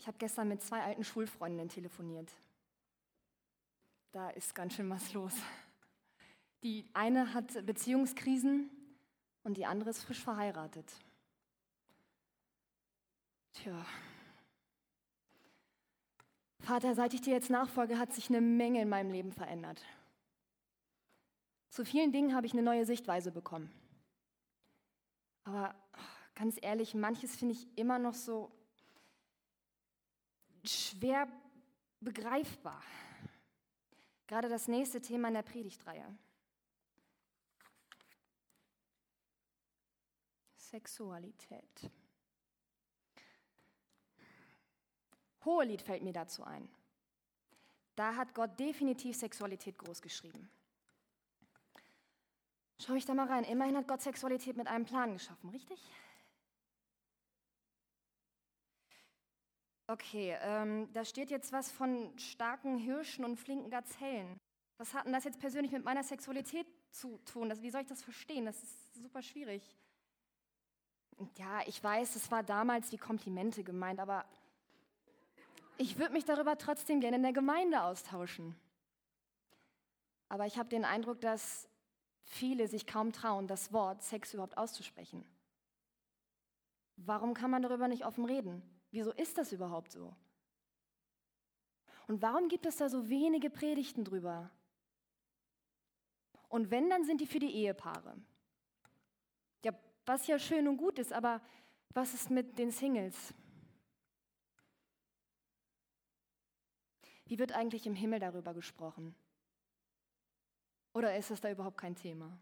Ich habe gestern mit zwei alten Schulfreundinnen telefoniert. Da ist ganz schön was los. Die eine hat Beziehungskrisen und die andere ist frisch verheiratet. Tja. Vater, seit ich dir jetzt nachfolge, hat sich eine Menge in meinem Leben verändert. Zu vielen Dingen habe ich eine neue Sichtweise bekommen. Aber ganz ehrlich, manches finde ich immer noch so schwer begreifbar. Gerade das nächste Thema in der Predigtreihe. Sexualität. Hohelied fällt mir dazu ein. Da hat Gott definitiv Sexualität groß geschrieben. Schau ich da mal rein. Immerhin hat Gott Sexualität mit einem Plan geschaffen, richtig? Okay, ähm, da steht jetzt was von starken Hirschen und flinken Gazellen. Was hat denn das jetzt persönlich mit meiner Sexualität zu tun? Das, wie soll ich das verstehen? Das ist super schwierig. Ja, ich weiß, es war damals wie Komplimente gemeint, aber ich würde mich darüber trotzdem gerne in der Gemeinde austauschen. Aber ich habe den Eindruck, dass viele sich kaum trauen, das Wort Sex überhaupt auszusprechen. Warum kann man darüber nicht offen reden? Wieso ist das überhaupt so? Und warum gibt es da so wenige Predigten drüber? Und wenn, dann sind die für die Ehepaare. Ja, was ja schön und gut ist, aber was ist mit den Singles? Wie wird eigentlich im Himmel darüber gesprochen? Oder ist es da überhaupt kein Thema?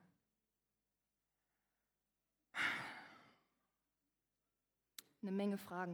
Eine Menge Fragen.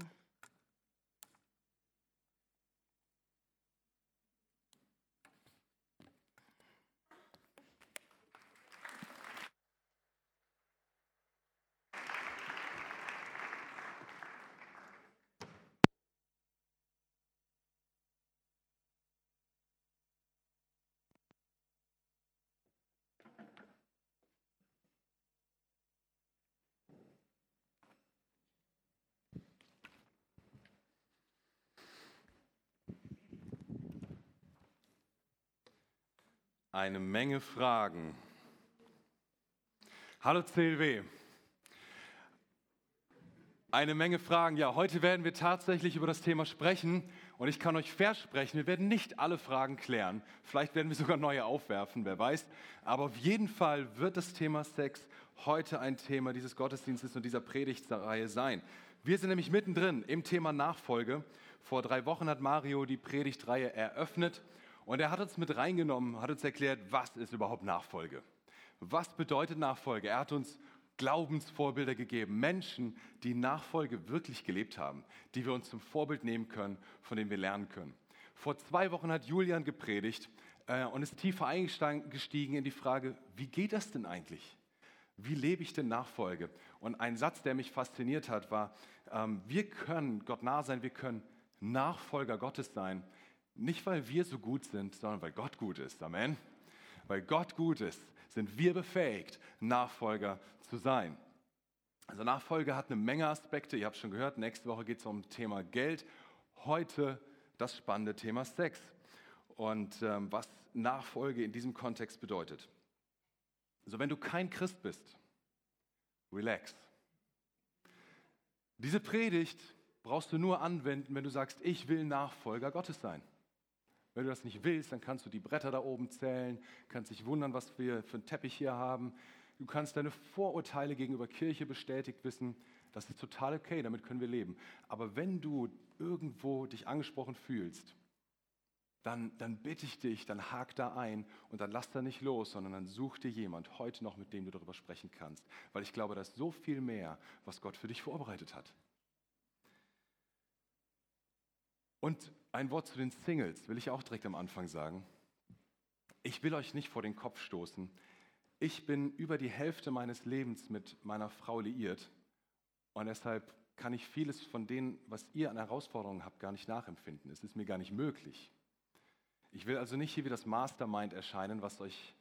Eine Menge Fragen. Hallo CLW. Eine Menge Fragen. Ja, heute werden wir tatsächlich über das Thema sprechen und ich kann euch versprechen, wir werden nicht alle Fragen klären. Vielleicht werden wir sogar neue aufwerfen, wer weiß. Aber auf jeden Fall wird das Thema Sex heute ein Thema dieses Gottesdienstes und dieser Predigtreihe sein. Wir sind nämlich mittendrin im Thema Nachfolge. Vor drei Wochen hat Mario die Predigtreihe eröffnet und er hat uns mit reingenommen, hat uns erklärt, was ist überhaupt Nachfolge? Was bedeutet Nachfolge? Er hat uns Glaubensvorbilder gegeben, Menschen, die Nachfolge wirklich gelebt haben, die wir uns zum Vorbild nehmen können, von denen wir lernen können. Vor zwei Wochen hat Julian gepredigt äh, und ist tiefer eingestiegen in die Frage, wie geht das denn eigentlich? Wie lebe ich denn Nachfolge? Und ein Satz, der mich fasziniert hat, war, ähm, wir können Gott nah sein, wir können Nachfolger Gottes sein, nicht, weil wir so gut sind, sondern weil Gott gut ist. Amen. Weil Gott gut ist, sind wir befähigt, Nachfolger zu sein. Also Nachfolge hat eine Menge Aspekte. Ihr habt schon gehört, nächste Woche geht es um Thema Geld. Heute das spannende Thema Sex und ähm, was Nachfolge in diesem Kontext bedeutet. Also wenn du kein Christ bist, relax. Diese Predigt brauchst du nur anwenden, wenn du sagst, ich will Nachfolger Gottes sein. Wenn du das nicht willst, dann kannst du die Bretter da oben zählen, kannst dich wundern, was wir für einen Teppich hier haben. Du kannst deine Vorurteile gegenüber Kirche bestätigt wissen. Das ist total okay, damit können wir leben. Aber wenn du irgendwo dich angesprochen fühlst, dann, dann bitte ich dich, dann hak da ein und dann lass da nicht los, sondern dann such dir jemand heute noch, mit dem du darüber sprechen kannst. Weil ich glaube, da ist so viel mehr, was Gott für dich vorbereitet hat. Und ein Wort zu den Singles will ich auch direkt am Anfang sagen. Ich will euch nicht vor den Kopf stoßen. Ich bin über die Hälfte meines Lebens mit meiner Frau liiert und deshalb kann ich vieles von dem, was ihr an Herausforderungen habt, gar nicht nachempfinden. Es ist mir gar nicht möglich. Ich will also nicht hier wie das Mastermind erscheinen, was euch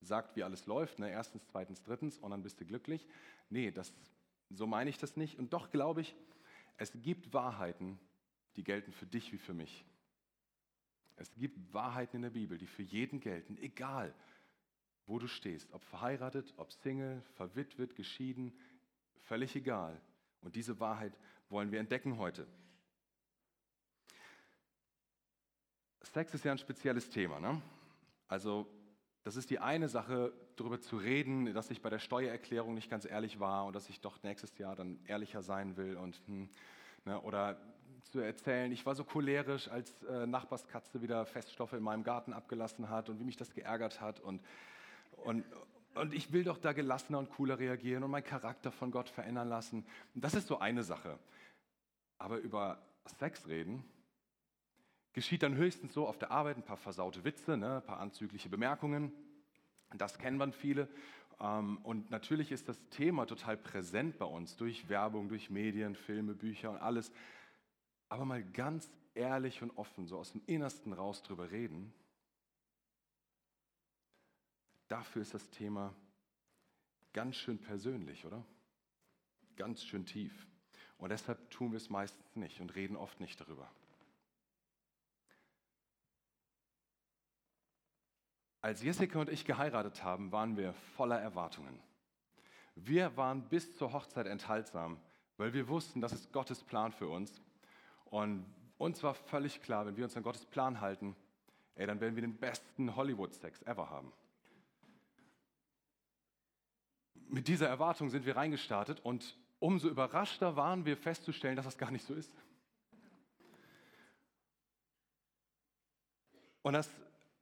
sagt, wie alles läuft. Ne? Erstens, zweitens, drittens und dann bist du glücklich. Nee, das, so meine ich das nicht. Und doch glaube ich, es gibt Wahrheiten, die gelten für dich wie für mich. Es gibt Wahrheiten in der Bibel, die für jeden gelten, egal wo du stehst, ob verheiratet, ob Single, verwitwet, geschieden, völlig egal. Und diese Wahrheit wollen wir entdecken heute. Sex ist ja ein spezielles Thema. Ne? Also das ist die eine Sache, darüber zu reden, dass ich bei der Steuererklärung nicht ganz ehrlich war und dass ich doch nächstes Jahr dann ehrlicher sein will und hm, ne, oder zu erzählen, ich war so cholerisch, als äh, Nachbarskatze wieder Feststoffe in meinem Garten abgelassen hat und wie mich das geärgert hat und, und, und ich will doch da gelassener und cooler reagieren und meinen Charakter von Gott verändern lassen. Und das ist so eine Sache. Aber über Sex reden, geschieht dann höchstens so auf der Arbeit ein paar versaute Witze, ne, ein paar anzügliche Bemerkungen. Das kennen man viele. Ähm, und natürlich ist das Thema total präsent bei uns durch Werbung, durch Medien, Filme, Bücher und alles. Aber mal ganz ehrlich und offen, so aus dem Innersten raus drüber reden, dafür ist das Thema ganz schön persönlich, oder? Ganz schön tief. Und deshalb tun wir es meistens nicht und reden oft nicht darüber. Als Jessica und ich geheiratet haben, waren wir voller Erwartungen. Wir waren bis zur Hochzeit enthaltsam, weil wir wussten, das ist Gottes Plan für uns. Und uns war völlig klar, wenn wir uns an Gottes Plan halten, ey, dann werden wir den besten Hollywood-Sex ever haben. Mit dieser Erwartung sind wir reingestartet und umso überraschter waren wir festzustellen, dass das gar nicht so ist. Und das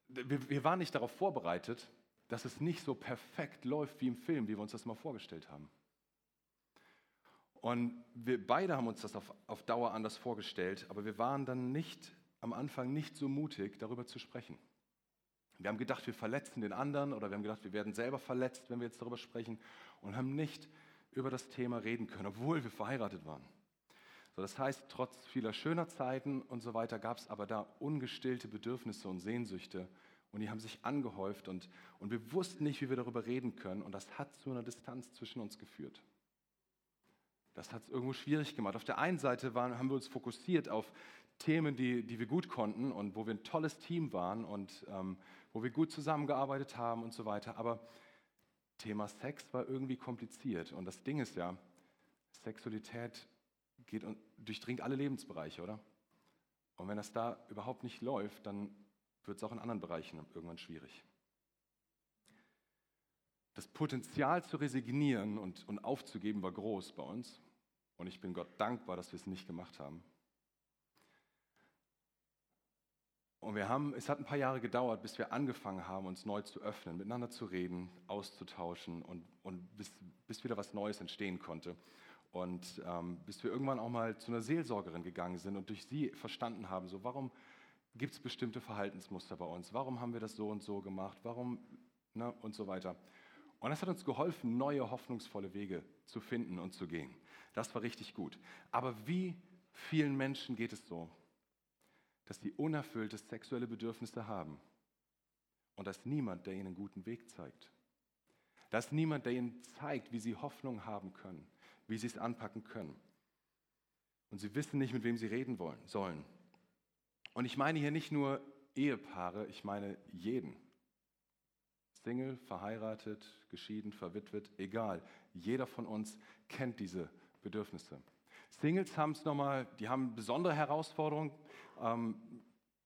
wir, wir waren nicht darauf vorbereitet, dass es nicht so perfekt läuft wie im Film, wie wir uns das mal vorgestellt haben. Und wir beide haben uns das auf, auf Dauer anders vorgestellt, aber wir waren dann nicht am Anfang nicht so mutig, darüber zu sprechen. Wir haben gedacht, wir verletzen den anderen oder wir haben gedacht, wir werden selber verletzt, wenn wir jetzt darüber sprechen und haben nicht über das Thema reden können, obwohl wir verheiratet waren. So, das heißt, trotz vieler schöner Zeiten und so weiter gab es aber da ungestillte Bedürfnisse und Sehnsüchte und die haben sich angehäuft und, und wir wussten nicht, wie wir darüber reden können und das hat zu einer Distanz zwischen uns geführt. Das hat es irgendwo schwierig gemacht. Auf der einen Seite waren, haben wir uns fokussiert auf Themen, die, die wir gut konnten und wo wir ein tolles Team waren und ähm, wo wir gut zusammengearbeitet haben und so weiter. Aber Thema Sex war irgendwie kompliziert. Und das Ding ist ja, Sexualität geht und durchdringt alle Lebensbereiche, oder? Und wenn das da überhaupt nicht läuft, dann wird es auch in anderen Bereichen irgendwann schwierig. Das Potenzial zu resignieren und, und aufzugeben war groß bei uns. Und ich bin Gott dankbar, dass wir es nicht gemacht haben. Und wir haben, es hat ein paar Jahre gedauert, bis wir angefangen haben, uns neu zu öffnen, miteinander zu reden, auszutauschen und, und bis, bis wieder was Neues entstehen konnte. Und ähm, bis wir irgendwann auch mal zu einer Seelsorgerin gegangen sind und durch sie verstanden haben, so warum gibt es bestimmte Verhaltensmuster bei uns, warum haben wir das so und so gemacht, warum ne, und so weiter. Und das hat uns geholfen, neue hoffnungsvolle Wege zu finden und zu gehen. Das war richtig gut. Aber wie vielen Menschen geht es so, dass sie unerfüllte sexuelle Bedürfnisse haben und dass niemand, der ihnen einen guten Weg zeigt, dass niemand, der ihnen zeigt, wie sie Hoffnung haben können, wie sie es anpacken können. Und sie wissen nicht, mit wem sie reden wollen, sollen. Und ich meine hier nicht nur Ehepaare, ich meine jeden. Single, verheiratet, geschieden, verwitwet, egal. Jeder von uns kennt diese Bedürfnisse. Singles haben es nochmal, die haben besondere Herausforderungen. Ähm,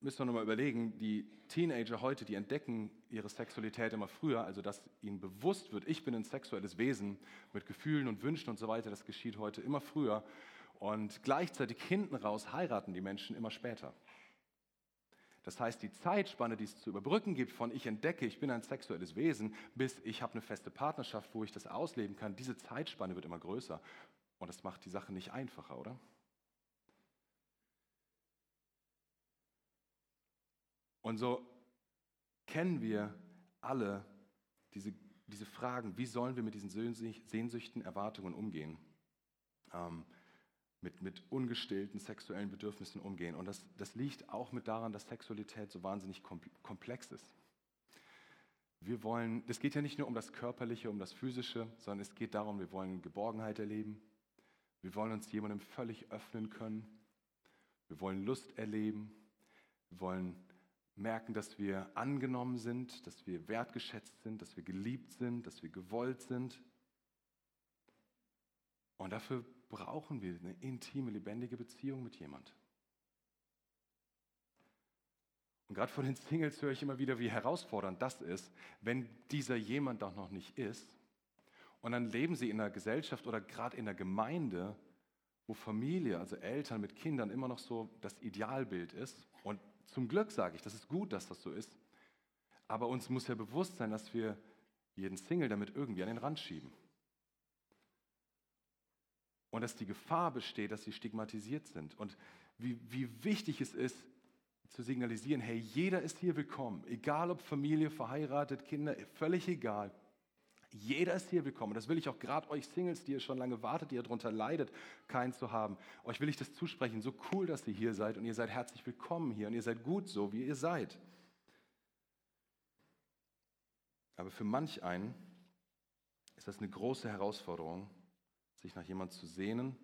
müssen wir nochmal überlegen, die Teenager heute, die entdecken ihre Sexualität immer früher, also dass ihnen bewusst wird, ich bin ein sexuelles Wesen mit Gefühlen und Wünschen und so weiter, das geschieht heute immer früher. Und gleichzeitig hinten raus heiraten die Menschen immer später. Das heißt, die Zeitspanne, die es zu überbrücken gibt, von ich entdecke, ich bin ein sexuelles Wesen, bis ich habe eine feste Partnerschaft, wo ich das ausleben kann, diese Zeitspanne wird immer größer. Und das macht die Sache nicht einfacher, oder? Und so kennen wir alle diese, diese Fragen, wie sollen wir mit diesen Sehnsüchten, Erwartungen umgehen, ähm, mit, mit ungestillten sexuellen Bedürfnissen umgehen. Und das, das liegt auch mit daran, dass Sexualität so wahnsinnig komplex ist. Wir wollen, es geht ja nicht nur um das Körperliche, um das Physische, sondern es geht darum, wir wollen Geborgenheit erleben. Wir wollen uns jemandem völlig öffnen können. Wir wollen Lust erleben. Wir wollen merken, dass wir angenommen sind, dass wir wertgeschätzt sind, dass wir geliebt sind, dass wir gewollt sind. Und dafür brauchen wir eine intime, lebendige Beziehung mit jemand. Und gerade von den Singles höre ich immer wieder, wie herausfordernd das ist, wenn dieser jemand doch noch nicht ist. Und dann leben sie in einer Gesellschaft oder gerade in einer Gemeinde, wo Familie, also Eltern mit Kindern immer noch so das Idealbild ist. Und zum Glück sage ich, das ist gut, dass das so ist. Aber uns muss ja bewusst sein, dass wir jeden Single damit irgendwie an den Rand schieben. Und dass die Gefahr besteht, dass sie stigmatisiert sind. Und wie, wie wichtig es ist, zu signalisieren, hey, jeder ist hier willkommen, egal ob Familie, verheiratet, Kinder, völlig egal. Jeder ist hier willkommen. Das will ich auch gerade euch Singles, die ihr schon lange wartet, die ihr darunter leidet, keinen zu haben. Euch will ich das zusprechen. So cool, dass ihr hier seid und ihr seid herzlich willkommen hier und ihr seid gut so, wie ihr seid. Aber für manch einen ist das eine große Herausforderung, sich nach jemandem zu sehnen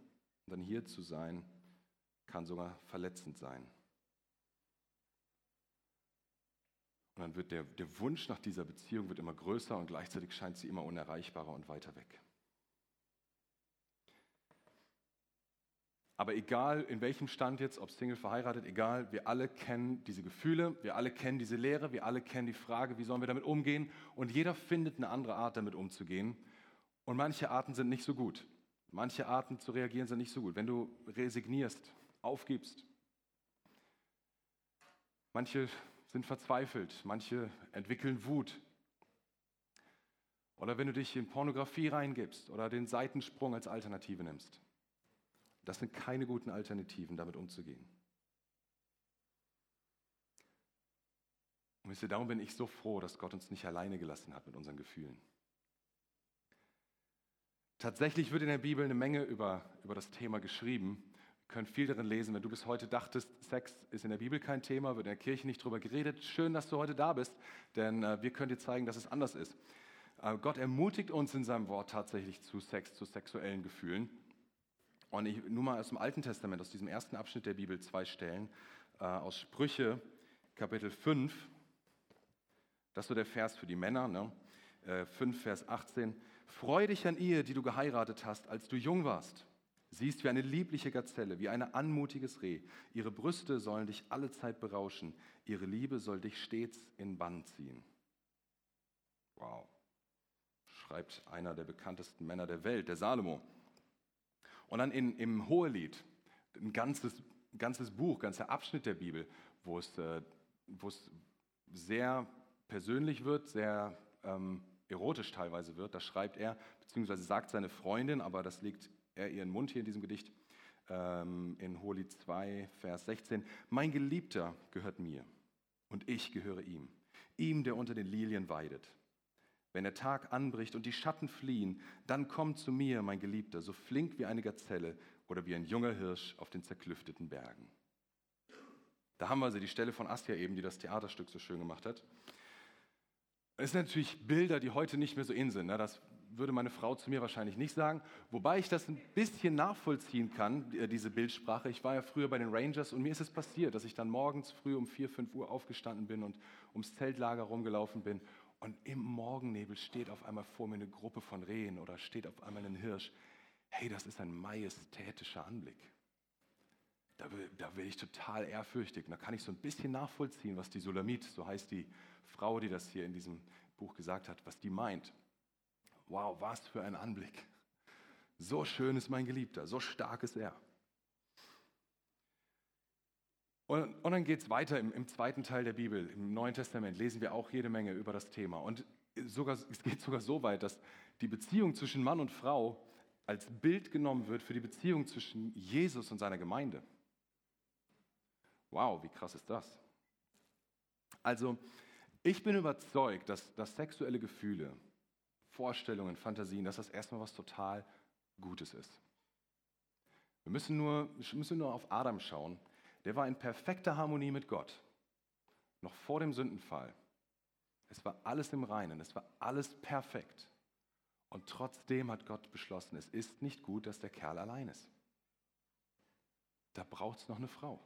und dann hier zu sein, kann sogar verletzend sein. Und dann wird der, der Wunsch nach dieser Beziehung wird immer größer und gleichzeitig scheint sie immer unerreichbarer und weiter weg. Aber egal in welchem Stand jetzt, ob Single, verheiratet, egal, wir alle kennen diese Gefühle, wir alle kennen diese Lehre, wir alle kennen die Frage, wie sollen wir damit umgehen und jeder findet eine andere Art, damit umzugehen. Und manche Arten sind nicht so gut. Manche Arten zu reagieren sind nicht so gut. Wenn du resignierst, aufgibst, manche sind verzweifelt, manche entwickeln Wut. Oder wenn du dich in Pornografie reingibst oder den Seitensprung als Alternative nimmst. Das sind keine guten Alternativen, damit umzugehen. Und wisst ihr, darum bin ich so froh, dass Gott uns nicht alleine gelassen hat mit unseren Gefühlen. Tatsächlich wird in der Bibel eine Menge über, über das Thema geschrieben können viel darin lesen. Wenn du bis heute dachtest, Sex ist in der Bibel kein Thema, wird in der Kirche nicht drüber geredet, schön, dass du heute da bist, denn äh, wir können dir zeigen, dass es anders ist. Äh, Gott ermutigt uns in seinem Wort tatsächlich zu Sex, zu sexuellen Gefühlen. Und ich nur mal aus dem Alten Testament, aus diesem ersten Abschnitt der Bibel, zwei Stellen, äh, aus Sprüche, Kapitel 5, das ist so der Vers für die Männer, ne? 5, äh, Vers 18. Freu dich an ihr, die du geheiratet hast, als du jung warst Sie ist wie eine liebliche Gazelle, wie ein anmutiges Reh. Ihre Brüste sollen dich alle Zeit berauschen. Ihre Liebe soll dich stets in Bann ziehen. Wow, schreibt einer der bekanntesten Männer der Welt, der Salomo. Und dann in, im Hohelied, ein ganzes, ganzes Buch, ganzer Abschnitt der Bibel, wo es, äh, wo es sehr persönlich wird, sehr ähm, erotisch teilweise wird. Da schreibt er, beziehungsweise sagt seine Freundin, aber das liegt er ihren Mund hier in diesem Gedicht, ähm, in Holi 2, Vers 16. Mein Geliebter gehört mir und ich gehöre ihm, ihm, der unter den Lilien weidet. Wenn der Tag anbricht und die Schatten fliehen, dann komm zu mir, mein Geliebter, so flink wie eine Gazelle oder wie ein junger Hirsch auf den zerklüfteten Bergen. Da haben wir also die Stelle von Astia eben, die das Theaterstück so schön gemacht hat. Es sind natürlich Bilder, die heute nicht mehr so in sind. Ne? Das würde meine Frau zu mir wahrscheinlich nicht sagen. Wobei ich das ein bisschen nachvollziehen kann, äh, diese Bildsprache. Ich war ja früher bei den Rangers und mir ist es passiert, dass ich dann morgens früh um 4, 5 Uhr aufgestanden bin und ums Zeltlager rumgelaufen bin. Und im Morgennebel steht auf einmal vor mir eine Gruppe von Rehen oder steht auf einmal ein Hirsch. Hey, das ist ein majestätischer Anblick. Da, da werde ich total ehrfürchtig. Und da kann ich so ein bisschen nachvollziehen, was die Sulamit, so heißt die Frau, die das hier in diesem Buch gesagt hat, was die meint. Wow, was für ein Anblick. So schön ist mein Geliebter, so stark ist er. Und, und dann geht es weiter im, im, zweiten Teil der Bibel, im Neuen Testament, lesen wir auch jede Menge über das Thema. Und sogar, es geht sogar so weit, dass die Beziehung zwischen Mann und Frau als Bild genommen wird für die Beziehung zwischen Jesus und seiner Gemeinde. Wow, wie krass ist das? Also, ich bin überzeugt, dass, dass sexuelle Gefühle Vorstellungen, Fantasien, dass das erstmal was total Gutes ist. Wir müssen nur, müssen nur auf Adam schauen. Der war in perfekter Harmonie mit Gott, noch vor dem Sündenfall. Es war alles im Reinen, es war alles perfekt. Und trotzdem hat Gott beschlossen, es ist nicht gut, dass der Kerl allein ist. Da braucht es noch eine Frau.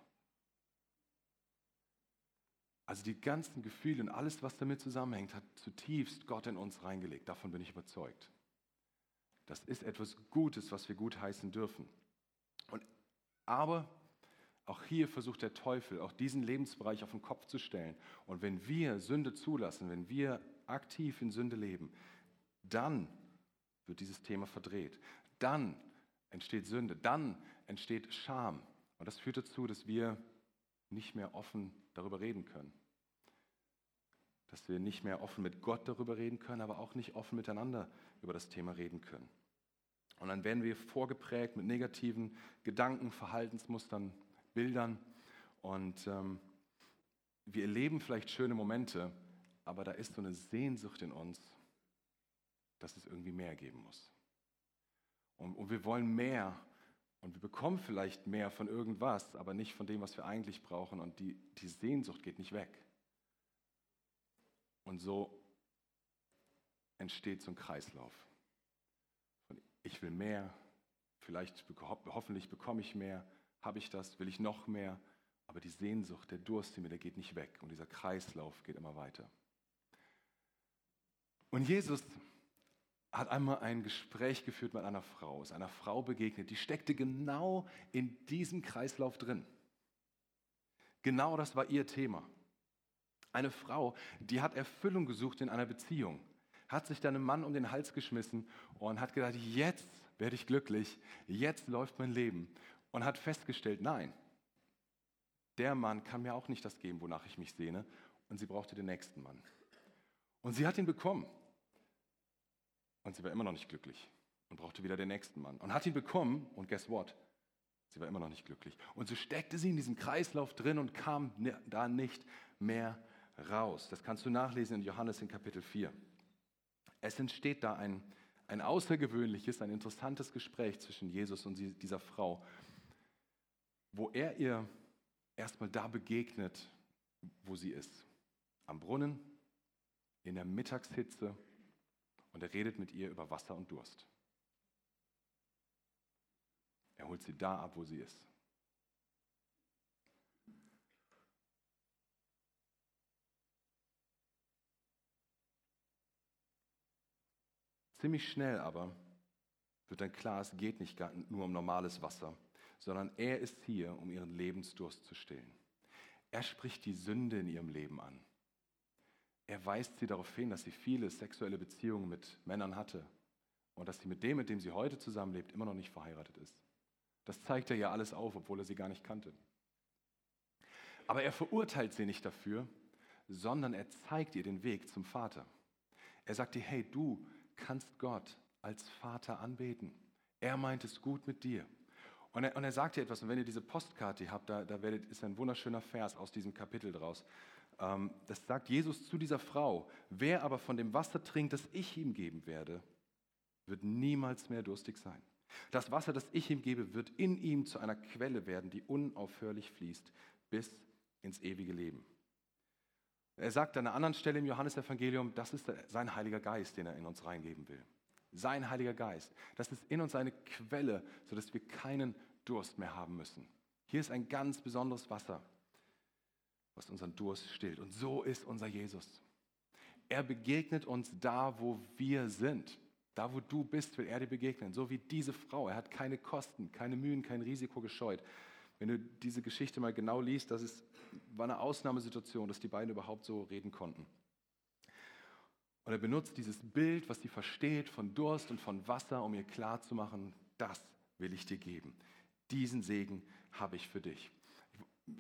Also die ganzen Gefühle und alles, was damit zusammenhängt, hat zutiefst Gott in uns reingelegt. Davon bin ich überzeugt. Das ist etwas Gutes, was wir gut heißen dürfen. Und, aber auch hier versucht der Teufel, auch diesen Lebensbereich auf den Kopf zu stellen. Und wenn wir Sünde zulassen, wenn wir aktiv in Sünde leben, dann wird dieses Thema verdreht. Dann entsteht Sünde, dann entsteht Scham. Und das führt dazu, dass wir nicht mehr offen darüber reden können. Dass wir nicht mehr offen mit Gott darüber reden können, aber auch nicht offen miteinander über das Thema reden können. Und dann werden wir vorgeprägt mit negativen Gedanken, Verhaltensmustern, Bildern. Und ähm, wir erleben vielleicht schöne Momente, aber da ist so eine Sehnsucht in uns, dass es irgendwie mehr geben muss. Und, und wir wollen mehr und wir bekommen vielleicht mehr von irgendwas, aber nicht von dem, was wir eigentlich brauchen. Und die, die Sehnsucht geht nicht weg. Und so entsteht so ein Kreislauf. Und ich will mehr, vielleicht hoffentlich bekomme ich mehr, habe ich das, will ich noch mehr, aber die Sehnsucht, der Durst in mir, der geht nicht weg und dieser Kreislauf geht immer weiter. Und Jesus hat einmal ein Gespräch geführt mit einer Frau, ist einer Frau begegnet, die steckte genau in diesem Kreislauf drin. Genau das war ihr Thema. Eine Frau, die hat Erfüllung gesucht in einer Beziehung, hat sich dann einem Mann um den Hals geschmissen und hat gedacht, jetzt werde ich glücklich, jetzt läuft mein Leben und hat festgestellt, nein, der Mann kann mir auch nicht das geben, wonach ich mich sehne und sie brauchte den nächsten Mann. Und sie hat ihn bekommen. Und sie war immer noch nicht glücklich und brauchte wieder den nächsten Mann. Und hat ihn bekommen und guess what? Sie war immer noch nicht glücklich. Und so steckte sie in diesem Kreislauf drin und kam da nicht mehr raus. Das kannst du nachlesen in Johannes in Kapitel 4. Es entsteht da ein, ein außergewöhnliches, ein interessantes Gespräch zwischen Jesus und dieser Frau, wo er ihr erstmal da begegnet, wo sie ist. Am Brunnen, in der Mittagshitze und er redet mit ihr über Wasser und Durst. Er holt sie da ab, wo sie ist. Ziemlich schnell aber wird dann klar, es geht nicht nur um normales Wasser, sondern er ist hier, um ihren Lebensdurst zu stillen. Er spricht die Sünde in ihrem Leben an. Er weist sie darauf hin, dass sie viele sexuelle Beziehungen mit Männern hatte und dass sie mit dem, mit dem sie heute zusammenlebt, immer noch nicht verheiratet ist. Das zeigt er ja alles auf, obwohl er sie gar nicht kannte. Aber er verurteilt sie nicht dafür, sondern er zeigt ihr den Weg zum Vater. Er sagt ihr, hey, du kannst Gott als Vater anbeten. Er meint es gut mit dir. Und er, und er sagt ihr etwas, und wenn ihr diese Postkarte habt, da, da werdet, ist ein wunderschöner Vers aus diesem Kapitel draus. Ähm, das sagt Jesus zu dieser Frau. Wer aber von dem Wasser trinkt, das ich ihm geben werde, wird niemals mehr durstig sein. Das Wasser, das ich ihm gebe, wird in ihm zu einer Quelle werden, die unaufhörlich fließt bis ins ewige Leben. Er sagt an einer anderen Stelle im Johannesevangelium, das ist sein Heiliger Geist, den er in uns reingeben will. Sein Heiliger Geist. Das ist in uns eine Quelle, sodass wir keinen Durst mehr haben müssen. Hier ist ein ganz besonderes Wasser was unseren Durst stillt. Und so ist unser Jesus. Er begegnet uns da, wo wir sind. Da, wo du bist, will er dir begegnen. So wie diese Frau. Er hat keine Kosten, keine Mühen, kein Risiko gescheut. Wenn du diese Geschichte mal genau liest, das ist, war eine Ausnahmesituation, dass die beiden überhaupt so reden konnten. Und er benutzt dieses Bild, was sie versteht, von Durst und von Wasser, um ihr klarzumachen, das will ich dir geben. Diesen Segen habe ich für dich.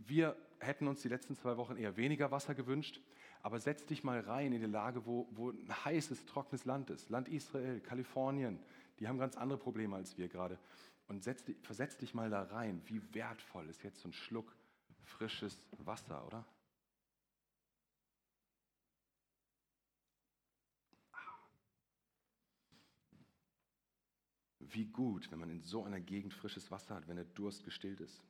Wir hätten uns die letzten zwei Wochen eher weniger Wasser gewünscht, aber setz dich mal rein in die Lage, wo, wo ein heißes, trockenes Land ist. Land Israel, Kalifornien, die haben ganz andere Probleme als wir gerade. Und setz, versetz dich mal da rein. Wie wertvoll ist jetzt so ein Schluck frisches Wasser, oder? Wie gut, wenn man in so einer Gegend frisches Wasser hat, wenn der Durst gestillt ist.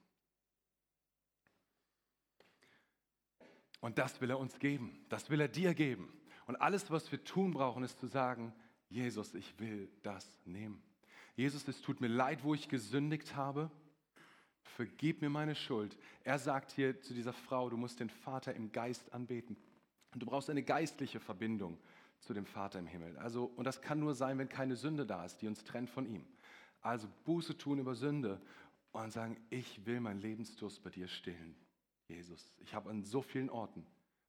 Und das will er uns geben. Das will er dir geben. Und alles, was wir tun brauchen, ist zu sagen, Jesus, ich will das nehmen. Jesus, es tut mir leid, wo ich gesündigt habe. vergib mir meine Schuld. Er sagt hier zu dieser Frau, du musst den Vater im Geist anbeten. Und du brauchst eine geistliche Verbindung zu dem Vater im Himmel. Also, und das kann nur sein, wenn keine Sünde da ist, die uns trennt von ihm. Also Buße tun über Sünde und sagen, ich will meinen Lebensdurst bei dir stillen, Jesus. Ich habe an so vielen Orten,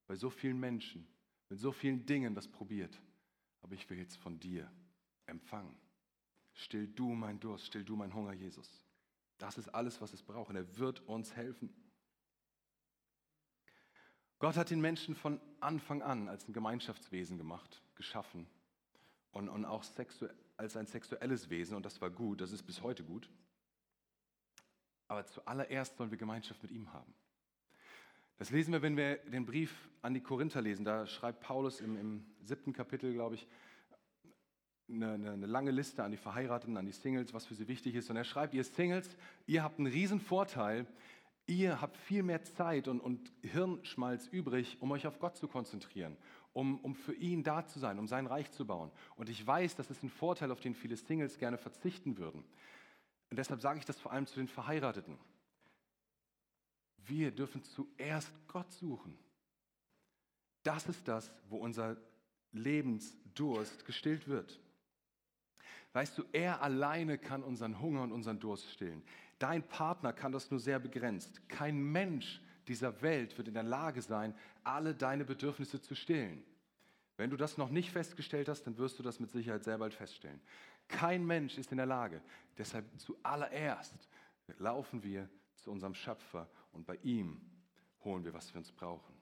bei so vielen Menschen, mit so vielen Dingen das probiert, aber ich will jetzt von dir empfangen. Still du mein Durst, still du mein Hunger, Jesus. Das ist alles, was es braucht und er wird uns helfen. Gott hat den Menschen von Anfang an als ein Gemeinschaftswesen gemacht, geschaffen und, und auch als ein sexuelles Wesen und das war gut, das ist bis heute gut. Aber zuallererst sollen wir Gemeinschaft mit ihm haben. Das lesen wir, wenn wir den Brief an die Korinther lesen. Da schreibt Paulus im, im siebten Kapitel, glaube ich, eine, eine, eine, lange Liste an die Verheirateten, an die Singles, was für sie wichtig ist. Und er schreibt, ihr Singles, ihr habt einen riesen Vorteil, Ihr habt viel mehr Zeit und, und Hirnschmalz übrig, um euch auf Gott zu konzentrieren, um, um für ihn da zu sein, um sein Reich zu bauen. Und ich weiß, das ist ein Vorteil, auf den viele Singles gerne verzichten würden. Und deshalb sage ich das vor allem zu den Verheirateten. Wir dürfen zuerst Gott suchen. Das ist das, wo unser Lebensdurst gestillt wird. Weißt du, er alleine kann unseren Hunger und unseren Durst stillen. Dein Partner kann das nur sehr begrenzt. Kein Mensch dieser Welt wird in der Lage sein, alle deine Bedürfnisse zu stillen. Wenn du das noch nicht festgestellt hast, dann wirst du das mit Sicherheit sehr bald feststellen. Kein Mensch ist in der Lage. Deshalb zuallererst laufen wir zu unserem Schöpfer und bei ihm holen wir, was wir uns brauchen.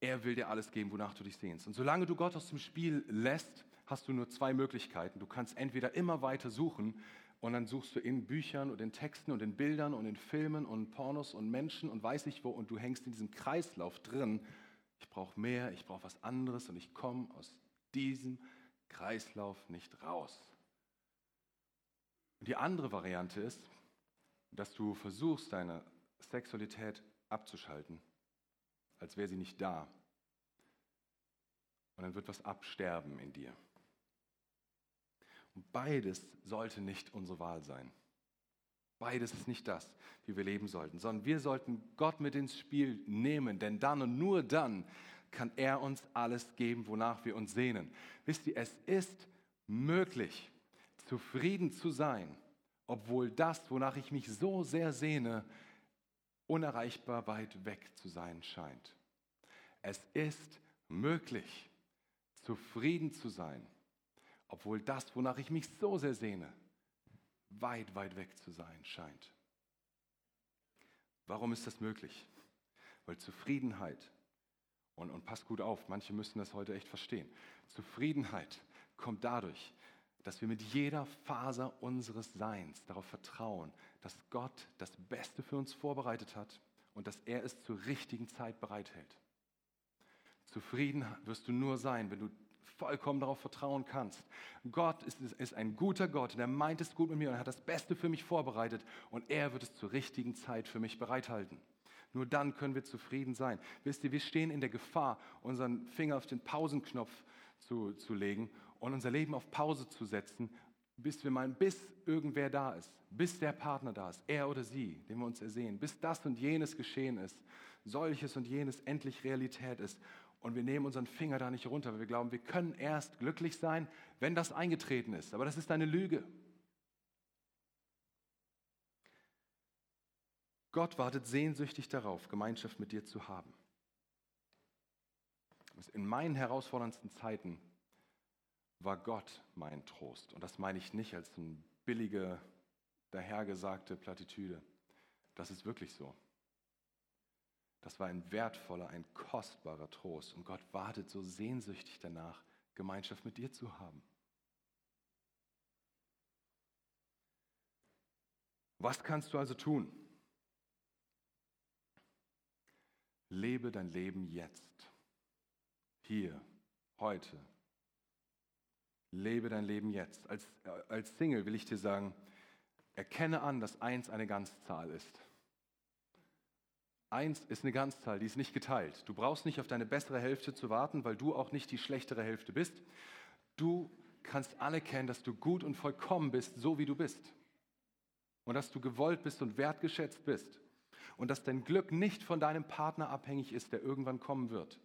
Er will dir alles geben, wonach du dich sehnst. Und solange du Gott aus dem Spiel lässt, hast du nur zwei Möglichkeiten. Du kannst entweder immer weiter suchen und dann suchst du in Büchern und in Texten und in Bildern und in Filmen und Pornos und Menschen und weiß ich wo und du hängst in diesem Kreislauf drin. Ich brauche mehr, ich brauche was anderes und ich komme aus diesem Kreislauf nicht raus. Und die andere Variante ist, dass du versuchst, deine Sexualität abzuschalten, als wäre sie nicht da. Und dann wird was absterben in dir. Und beides sollte nicht unsere Wahl sein. Beides ist nicht das, wie wir leben sollten, sondern wir sollten Gott mit ins Spiel nehmen, denn dann und nur dann kann er uns alles geben, wonach wir uns sehnen. Wisst ihr, es ist möglich, zufrieden zu sein, obwohl das, wonach ich mich so sehr sehne, unerreichbar weit weg zu sein scheint. Es ist möglich, zufrieden zu sein, obwohl das, wonach ich mich so sehr sehne, weit, weit weg zu sein scheint. Warum ist das möglich? Weil Zufriedenheit, und, und passt gut auf, manche müssen das heute echt verstehen, Zufriedenheit kommt dadurch, dass wir mit jeder Faser unseres Seins darauf vertrauen, dass Gott das Beste für uns vorbereitet hat und dass er es zur richtigen Zeit bereithält. Zufrieden wirst du nur sein, wenn du vollkommen darauf vertrauen kannst. Gott ist, ist ein guter Gott und er meint es gut mit mir und hat das Beste für mich vorbereitet und er wird es zur richtigen Zeit für mich bereithalten. Nur dann können wir zufrieden sein. Wisst ihr, wir stehen in der Gefahr, unseren Finger auf den Pausenknopf zu, zu legen und unser Leben auf Pause zu setzen, bis wir meinen, bis irgendwer da ist, bis der Partner da ist, er oder sie, den wir uns ersehen, bis das und jenes geschehen ist, solches und jenes endlich Realität ist. Und wir nehmen unseren Finger da nicht runter, weil wir glauben, wir können erst glücklich sein, wenn das eingetreten ist. Aber das ist eine Lüge. Gott wartet sehnsüchtig darauf, Gemeinschaft mit dir zu haben. In meinen herausforderndsten Zeiten war Gott mein Trost. Und das meine ich nicht als eine billige, dahergesagte Plattitüde. Das ist wirklich so. Das war ein wertvoller, ein kostbarer Trost. Und Gott wartet so sehnsüchtig danach, Gemeinschaft mit dir zu haben. Was kannst du also tun? Lebe dein Leben jetzt. Hier, heute. Lebe dein Leben jetzt. Als, äh, als Single will ich dir sagen, erkenne an, dass eins eine Ganzzahl ist. Eins ist eine Ganzzahl, die ist nicht geteilt. Du brauchst nicht auf deine bessere Hälfte zu warten, weil du auch nicht die schlechtere Hälfte bist. Du kannst anerkennen, dass du gut und vollkommen bist, so wie du bist. und dass du gewollt bist und wertgeschätzt bist und dass dein Glück nicht von deinem Partner abhängig ist, der irgendwann kommen wird.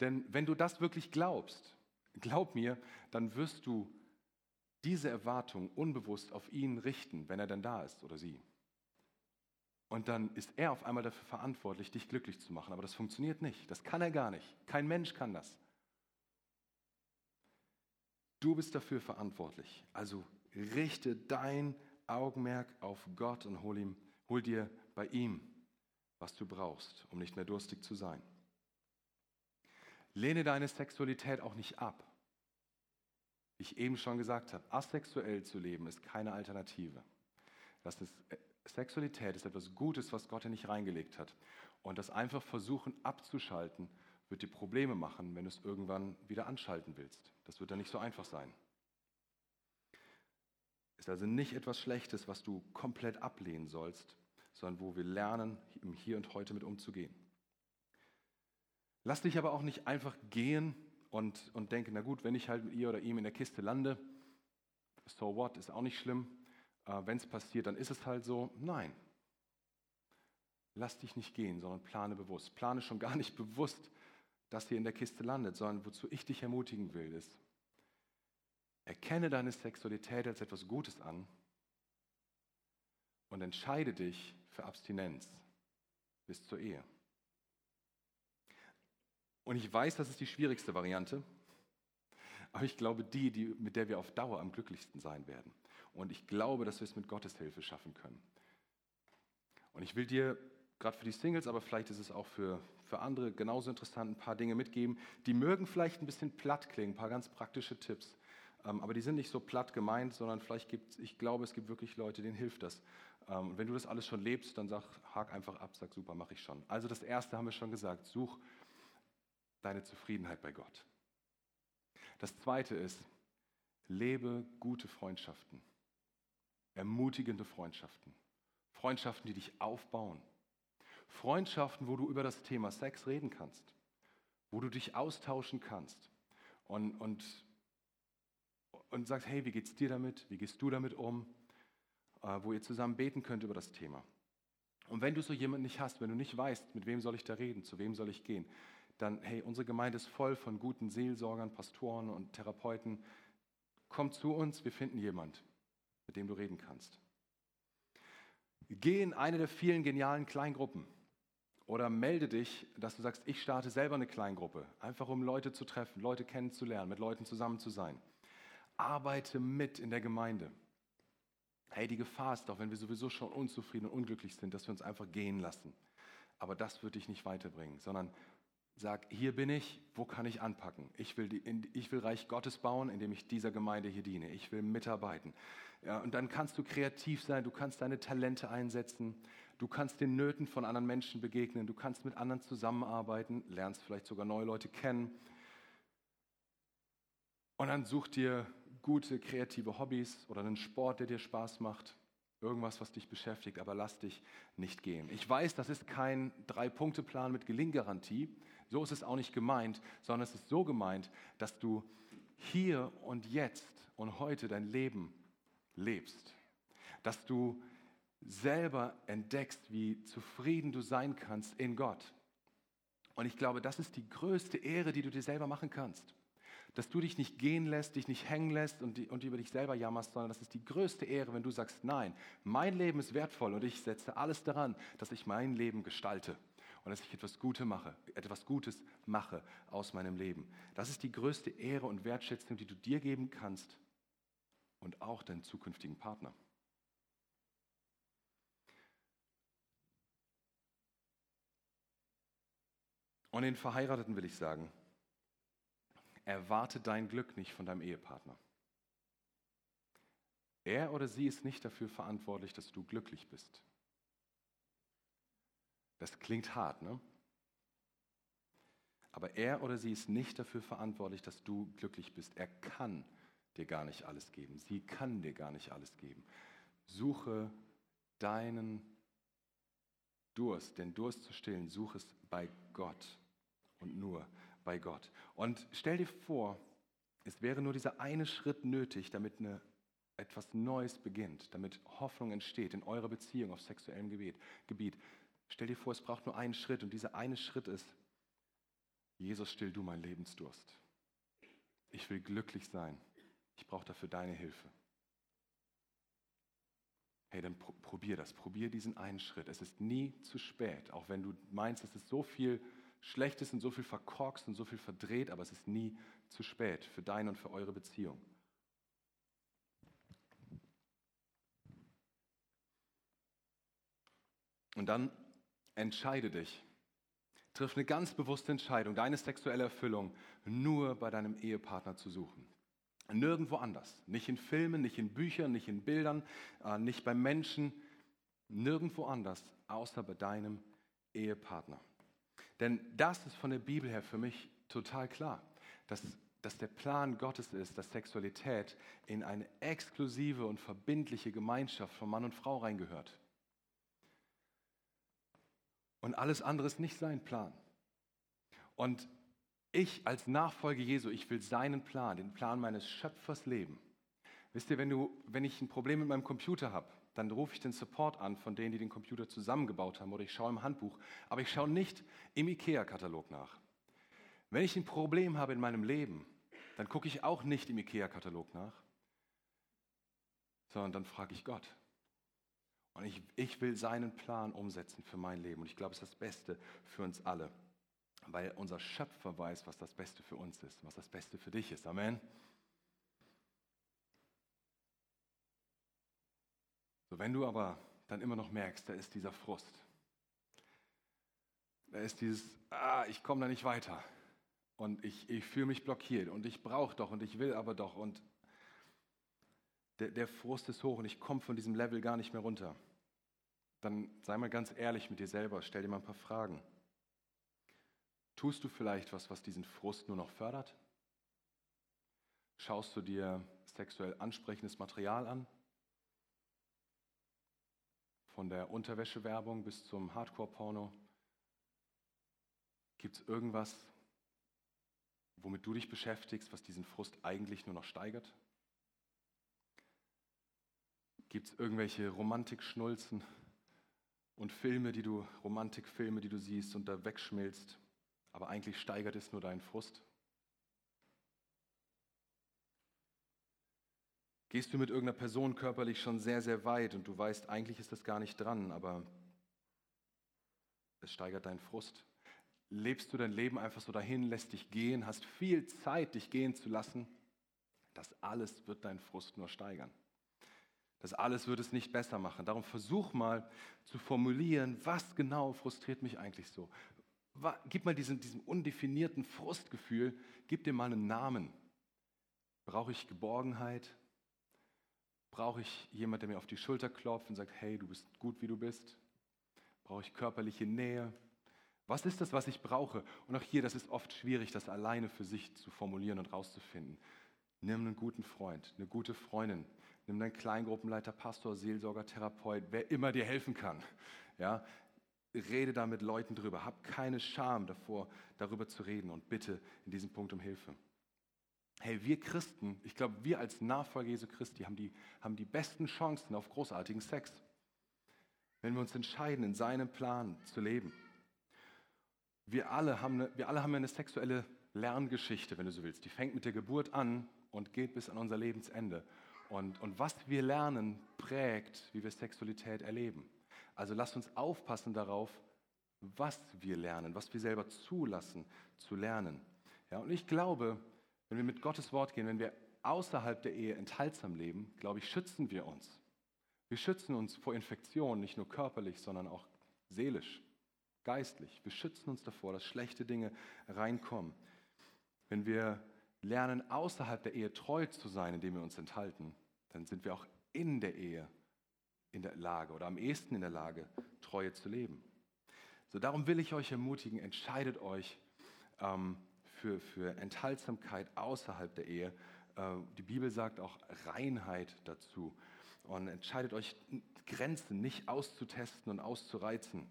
Denn wenn du das wirklich glaubst, glaub mir, dann wirst du diese Erwartung unbewusst auf ihn richten, wenn er denn da ist oder sie. Und dann ist er auf einmal dafür verantwortlich, dich glücklich zu machen. Aber das funktioniert nicht. Das kann er gar nicht. Kein Mensch kann das. Du bist dafür verantwortlich. Also richte dein Augenmerk auf Gott und hol, ihm, hol dir bei ihm, was du brauchst, um nicht mehr durstig zu sein. Lehne deine Sexualität auch nicht ab. Wie ich eben schon gesagt habe, asexuell zu leben ist keine Alternative. Das ist, äh, Sexualität ist etwas Gutes, was Gott in dich reingelegt hat. Und das einfach versuchen abzuschalten, wird dir Probleme machen, wenn du es irgendwann wieder anschalten willst. Das wird dann nicht so einfach sein. Ist also nicht etwas Schlechtes, was du komplett ablehnen sollst, sondern wo wir lernen, im Hier und Heute mit umzugehen. Lass dich aber auch nicht einfach gehen und, und denke, na gut, wenn ich halt mit ihr oder ihm in der Kiste lande, so what, ist auch nicht schlimm. Äh, wenn es passiert, dann ist es halt so. Nein. Lass dich nicht gehen, sondern plane bewusst. Plane schon gar nicht bewusst, dass ihr in der Kiste landet, sondern wozu ich dich ermutigen will, ist, erkenne deine Sexualität als etwas Gutes an und entscheide dich für Abstinenz bis zur Ehe. Und ich weiß, das ist die schwierigste Variante, aber ich glaube die, die, mit der wir auf Dauer am glücklichsten sein werden. Und ich glaube, dass wir es mit Gottes Hilfe schaffen können. Und ich will dir gerade für die Singles, aber vielleicht ist es auch für, für andere genauso interessant, ein paar Dinge mitgeben. Die mögen vielleicht ein bisschen platt klingen, ein paar ganz praktische Tipps. Ähm, aber die sind nicht so platt gemeint, sondern vielleicht gibt ich glaube, es gibt wirklich Leute, denen hilft das. Ähm, und wenn du das alles schon lebst, dann sag, hak einfach ab, sag super, mache ich schon. Also das erste haben wir schon gesagt, such deine Zufriedenheit bei Gott. Das zweite ist, lebe gute Freundschaften, ermutigende Freundschaften, Freundschaften, die dich aufbauen, Freundschaften, wo du über das Thema Sex reden kannst, wo du dich austauschen kannst und, und, und sagst, hey, wie geht's dir damit? Wie gehst du damit um? Äh, wo ihr zusammen beten könnt über das Thema. Und wenn du so jemanden nicht hast, wenn du nicht weißt, mit wem soll ich da reden, zu wem soll ich gehen, dann, hey, unsere Gemeinde ist voll von guten Seelsorgern, Pastoren und Therapeuten. Komm zu uns, wir finden jemand, mit dem du reden kannst. Geh in eine der vielen genialen Kleingruppen oder melde dich, dass du sagst, ich starte selber eine Kleingruppe, einfach um Leute zu treffen, Leute kennenzulernen, mit Leuten zusammen zu sein. Arbeite mit in der Gemeinde. Hey, die Gefahr ist doch, wenn wir sowieso schon unzufrieden und unglücklich sind, dass wir uns einfach gehen lassen. Aber das wird dich nicht weiterbringen, sondern Sag, hier bin ich, wo kann ich anpacken? Ich will, die, ich will Reich Gottes bauen, indem ich dieser Gemeinde hier diene. Ich will mitarbeiten. Ja, und dann kannst du kreativ sein, du kannst deine Talente einsetzen, du kannst den Nöten von anderen Menschen begegnen, du kannst mit anderen zusammenarbeiten, lernst vielleicht sogar neue Leute kennen. Und dann such dir gute kreative Hobbys oder einen Sport, der dir Spaß macht irgendwas, was dich beschäftigt, aber lass dich nicht gehen. Ich weiß, das ist kein Drei-Punkte-Plan mit Gelinggarantie, so ist es auch nicht gemeint, sondern es ist so gemeint, dass du hier und jetzt und heute dein Leben lebst. Dass du selber entdeckst, wie zufrieden du sein kannst in Gott. Und ich glaube, das ist die größte Ehre, die du dir selber machen kannst. Dass du dich nicht gehen lässt, dich nicht hängen lässt und, die, und über dich selber jammerst, sondern das ist die größte Ehre, wenn du sagst, nein, mein Leben ist wertvoll und ich setze alles daran, dass ich mein Leben gestalte und dass ich etwas Gutes mache, etwas Gutes mache aus meinem Leben. Das ist die größte Ehre und Wertschätzung, die du dir geben kannst und auch deinen zukünftigen Partner. Und den Verheirateten will ich sagen, erwarte dein Glück nicht von deinem Ehepartner. Er oder sie ist nicht dafür verantwortlich, dass du glücklich bist. Das klingt hart, ne? Aber er oder sie ist nicht dafür verantwortlich, dass du glücklich bist. Er kann dir gar nicht alles geben. Sie kann dir gar nicht alles geben. Suche deinen Durst, den Durst zu stillen, suche es bei Gott und nur bei Gott. Und stell dir vor, es wäre nur dieser eine Schritt nötig, damit eine etwas Neues beginnt, damit Hoffnung entsteht in eurer Beziehung auf sexuellem Gebiet. Stell dir vor, es braucht nur einen Schritt und dieser eine Schritt ist, Jesus, still du meinen Lebensdurst. Ich will glücklich sein. Ich brauche dafür deine Hilfe. Hey, dann probier das. Probier diesen einen Schritt. Es ist nie zu spät, auch wenn du meinst, es ist so viel Schlechtes und so viel verkorkst und so viel verdreht, aber es ist nie zu spät für deine und für eure Beziehung. Und dann entscheide dich. Triff eine ganz bewusste Entscheidung, deine sexuelle Erfüllung nur bei deinem Ehepartner zu suchen. Nirgendwo anders. Nicht in Filmen, nicht in Büchern, nicht in Bildern, äh, nicht bei Menschen. Nirgendwo anders, außer bei deinem Ehepartner. Denn das ist von der Bibel her für mich total klar, dass, dass der Plan Gottes ist, dass Sexualität in eine exklusive und verbindliche Gemeinschaft von Mann und Frau reingehört. Und alles andere ist nicht sein Plan. Und ich als Nachfolger Jesu, ich will seinen Plan, den Plan meines Schöpfers leben. Wisst ihr, wenn, du, wenn ich ein Problem mit meinem Computer habe, dann rufe ich den Support an von denen, die den Computer zusammengebaut haben, oder ich schaue im Handbuch, aber ich schaue nicht im IKEA-Katalog nach. Wenn ich ein Problem habe in meinem Leben, dann gucke ich auch nicht im IKEA-Katalog nach, sondern dann frage ich Gott. Und ich, ich will seinen Plan umsetzen für mein Leben. Und ich glaube, es ist das Beste für uns alle. Weil unser Schöpfer weiß, was das Beste für uns ist, was das Beste für dich ist. Amen. So, wenn du aber dann immer noch merkst, da ist dieser Frust, da ist dieses, ah, ich komme da nicht weiter und ich, ich fühle mich blockiert und ich brauche doch und ich will aber doch und der, der Frust ist hoch und ich komme von diesem Level gar nicht mehr runter, dann sei mal ganz ehrlich mit dir selber, stell dir mal ein paar Fragen. Tust du vielleicht was, was diesen Frust nur noch fördert? Schaust du dir sexuell ansprechendes Material an? Von der Unterwäschewerbung bis zum Hardcore-Porno? Gibt es irgendwas, womit du dich beschäftigst, was diesen Frust eigentlich nur noch steigert? Gibt es irgendwelche Romantikschnulzen und Filme, die du, Romantikfilme, die du siehst und da wegschmilzt, aber eigentlich steigert es nur deinen Frust? Gehst du mit irgendeiner Person körperlich schon sehr, sehr weit und du weißt, eigentlich ist das gar nicht dran, aber es steigert deinen Frust? Lebst du dein Leben einfach so dahin, lässt dich gehen, hast viel Zeit, dich gehen zu lassen? Das alles wird deinen Frust nur steigern. Das alles wird es nicht besser machen. Darum versuch mal zu formulieren, was genau frustriert mich eigentlich so. Gib mal diesen, diesem undefinierten Frustgefühl, gib dir mal einen Namen. Brauche ich Geborgenheit? Brauche ich jemanden, der mir auf die Schulter klopft und sagt, hey, du bist gut, wie du bist? Brauche ich körperliche Nähe? Was ist das, was ich brauche? Und auch hier, das ist oft schwierig, das alleine für sich zu formulieren und rauszufinden. Nimm einen guten Freund, eine gute Freundin, Nimm deinen Kleingruppenleiter, Pastor, Seelsorger, Therapeut, wer immer dir helfen kann. Ja, rede da mit Leuten drüber. Hab keine Scham davor, darüber zu reden und bitte in diesem Punkt um Hilfe. Hey, wir Christen, ich glaube, wir als Nachfolger Jesu Christi haben die, haben die besten Chancen auf großartigen Sex, wenn wir uns entscheiden, in seinem Plan zu leben. Wir alle haben eine, wir alle haben eine sexuelle Lerngeschichte, wenn du so willst. Die fängt mit der Geburt an und geht bis an unser Lebensende. Und, und was wir lernen, prägt, wie wir Sexualität erleben. Also lasst uns aufpassen darauf, was wir lernen, was wir selber zulassen zu lernen. Ja, und ich glaube, wenn wir mit Gottes Wort gehen, wenn wir außerhalb der Ehe enthaltsam leben, glaube ich, schützen wir uns. Wir schützen uns vor Infektionen, nicht nur körperlich, sondern auch seelisch, geistlich. Wir schützen uns davor, dass schlechte Dinge reinkommen. Wenn wir lernen, außerhalb der Ehe treu zu sein, indem wir uns enthalten, dann sind wir auch in der Ehe in der Lage oder am ehesten in der Lage, Treue zu leben. So, darum will ich euch ermutigen, entscheidet euch ähm, für, für Enthaltsamkeit außerhalb der Ehe. Äh, die Bibel sagt auch Reinheit dazu. Und entscheidet euch, Grenzen nicht auszutesten und auszureizen,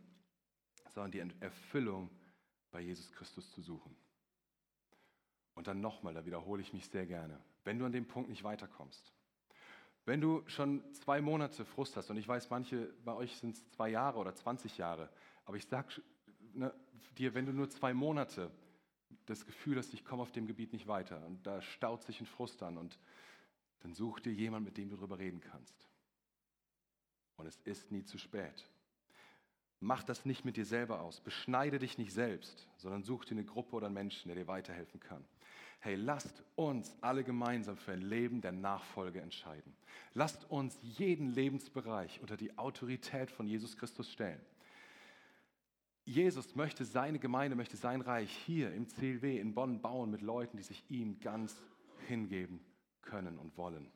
sondern die Erfüllung bei Jesus Christus zu suchen. Und dann nochmal, da wiederhole ich mich sehr gerne, wenn du an dem Punkt nicht weiterkommst, Wenn du schon zwei Monate Frust hast, und ich weiß, manche bei euch sind es zwei Jahre oder 20 Jahre, aber ich sage ne, dir, wenn du nur zwei Monate das Gefühl hast, ich komme auf dem Gebiet nicht weiter und da staut sich ein Frust an und dann such dir jemanden, mit dem du darüber reden kannst. Und es ist nie zu spät. Mach das nicht mit dir selber aus. Beschneide dich nicht selbst, sondern such dir eine Gruppe oder einen Menschen, der dir weiterhelfen kann. Hey, lasst uns alle gemeinsam für ein Leben der Nachfolge entscheiden. Lasst uns jeden Lebensbereich unter die Autorität von Jesus Christus stellen. Jesus möchte seine Gemeinde, möchte sein Reich hier im CLW in Bonn bauen mit Leuten, die sich ihm ganz hingeben können und wollen.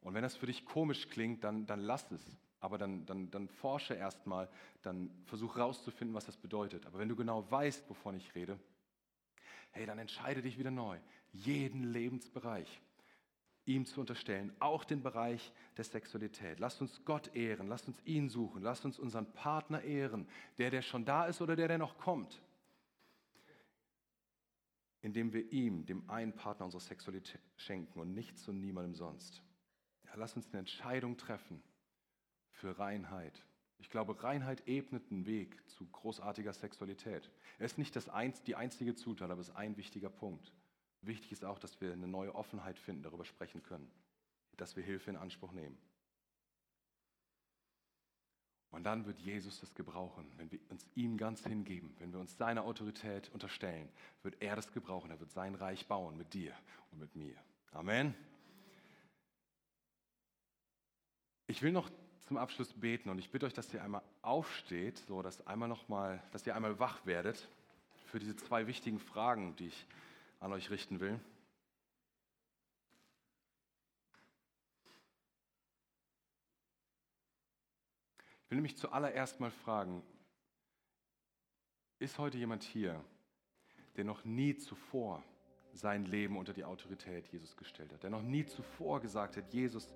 Und wenn das für dich komisch klingt, dann, dann lass es. Aber dann, dann, dann forsche erstmal, dann versuch rauszufinden, was das bedeutet. Aber wenn du genau weißt, wovon ich rede, hey, dann entscheide dich wieder neu, jeden Lebensbereich ihm zu unterstellen, auch den Bereich der Sexualität. Lasst uns Gott ehren, lasst uns ihn suchen, lasst uns unseren Partner ehren, der, der schon da ist oder der, der noch kommt, indem wir ihm, dem einen Partner unsere Sexualität schenken und nichts und niemandem sonst. Ja, lasst uns eine Entscheidung treffen für Reinheit. Ich glaube, Reinheit ebnet einen Weg zu großartiger Sexualität. Er ist nicht das einz, die einzige Zutat, aber es ist ein wichtiger Punkt. Wichtig ist auch, dass wir eine neue Offenheit finden, darüber sprechen können, dass wir Hilfe in Anspruch nehmen. Und dann wird Jesus das gebrauchen, wenn wir uns ihm ganz hingeben, wenn wir uns seiner Autorität unterstellen, wird er das gebrauchen, er wird sein Reich bauen mit dir und mit mir. Amen. Ich will noch zum Abschluss beten und ich bitte euch, dass ihr einmal aufsteht, so dass einmal noch mal, dass ihr einmal wach werdet für diese zwei wichtigen Fragen, die ich an euch richten will. Ich will nämlich zuallererst mal fragen, ist heute jemand hier, der noch nie zuvor sein Leben unter die Autorität Jesus gestellt hat, der noch nie zuvor gesagt hat, Jesus,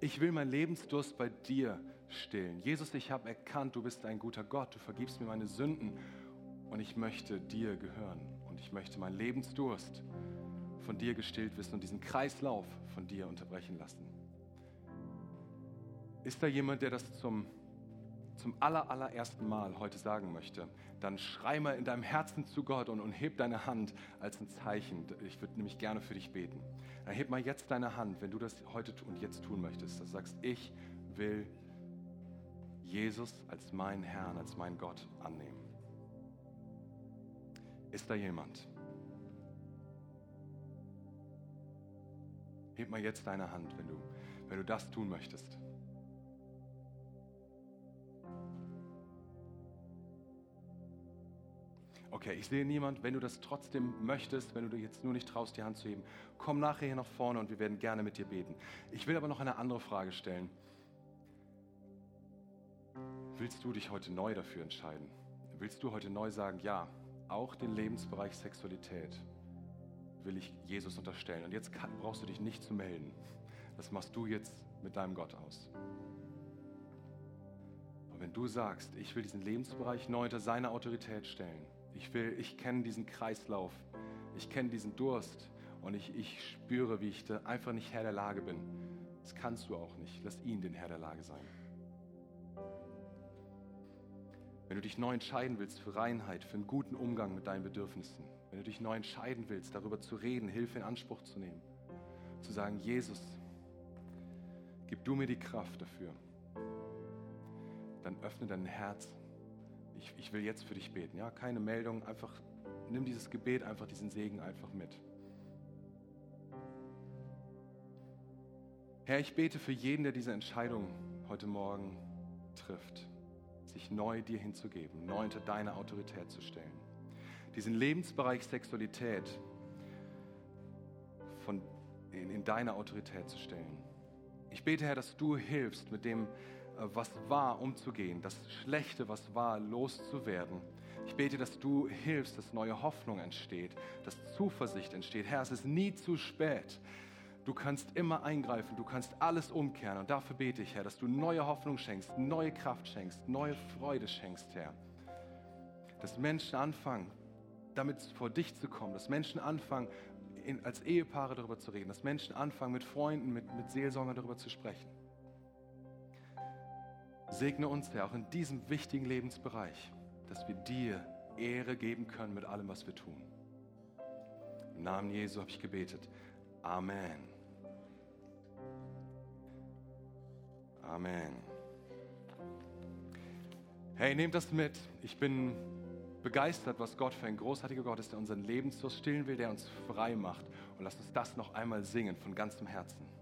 ich will meinen Lebensdurst bei dir stillen. Jesus, ich habe erkannt, du bist ein guter Gott, du vergibst mir meine Sünden und ich möchte dir gehören und ich möchte meinen Lebensdurst von dir gestillt wissen und diesen Kreislauf von dir unterbrechen lassen. Ist da jemand, der das zum, zum aller, allerersten Mal heute sagen möchte? Dann schrei mal in deinem Herzen zu Gott und, und heb deine Hand als ein Zeichen. Ich würde nämlich gerne für dich beten. Dann heb mal jetzt deine Hand, wenn du das heute und jetzt tun möchtest. Dass du sagst, ich will Jesus als meinen Herrn, als meinen Gott annehmen. Ist da jemand? Heb mal jetzt deine Hand, wenn du, wenn du das tun möchtest. Okay, ich sehe niemand. Wenn du das trotzdem möchtest, wenn du dir jetzt nur nicht traust, die Hand zu heben, komm nachher hier nach vorne und wir werden gerne mit dir beten. Ich will aber noch eine andere Frage stellen. Willst du dich heute neu dafür entscheiden? Willst du heute neu sagen, ja, auch den Lebensbereich Sexualität will ich Jesus unterstellen. Und jetzt brauchst du dich nicht zu melden. Das machst du jetzt mit deinem Gott aus. Aber wenn du sagst, ich will diesen Lebensbereich neu unter seine Autorität stellen, ich will, ich kenne diesen Kreislauf, ich kenne diesen Durst und ich, ich spüre, wie ich da einfach nicht Herr der Lage bin. Das kannst du auch nicht. Lass ihn den Herr der Lage sein. Wenn du dich neu entscheiden willst für Reinheit, für einen guten Umgang mit deinen Bedürfnissen, wenn du dich neu entscheiden willst, darüber zu reden, Hilfe in Anspruch zu nehmen, zu sagen, Jesus, gib du mir die Kraft dafür, dann öffne dein Herz. Ich, ich will jetzt für dich beten. Ja, keine Meldung, einfach nimm dieses Gebet, einfach diesen Segen einfach mit. Herr, ich bete für jeden, der diese Entscheidung heute Morgen trifft, sich neu dir hinzugeben, neu unter deine Autorität zu stellen diesen Lebensbereich Sexualität von, in, in deine Autorität zu stellen. Ich bete, Herr, dass du hilfst, mit dem, was war, umzugehen, das Schlechte, was war, loszuwerden. Ich bete, dass du hilfst, dass neue Hoffnung entsteht, dass Zuversicht entsteht. Herr, es ist nie zu spät. Du kannst immer eingreifen, du kannst alles umkehren. Und dafür bete ich, Herr, dass du neue Hoffnung schenkst, neue Kraft schenkst, neue Freude schenkst, Herr. Dass Menschen anfangen, damit vor dich zu kommen, dass Menschen anfangen, in, als Ehepaare darüber zu reden, dass Menschen anfangen, mit Freunden, mit, mit Seelsorgern darüber zu sprechen. Segne uns, Herr, auch in diesem wichtigen Lebensbereich, dass wir dir Ehre geben können mit allem, was wir tun. Im Namen Jesu habe ich gebetet. Amen. Amen. Hey, nehmt das mit. Ich bin begeistert, was Gott für ein großartiger Gott ist, der unseren Lebensdurst stillen will, der uns frei macht. Und lasst uns das noch einmal singen von ganzem Herzen.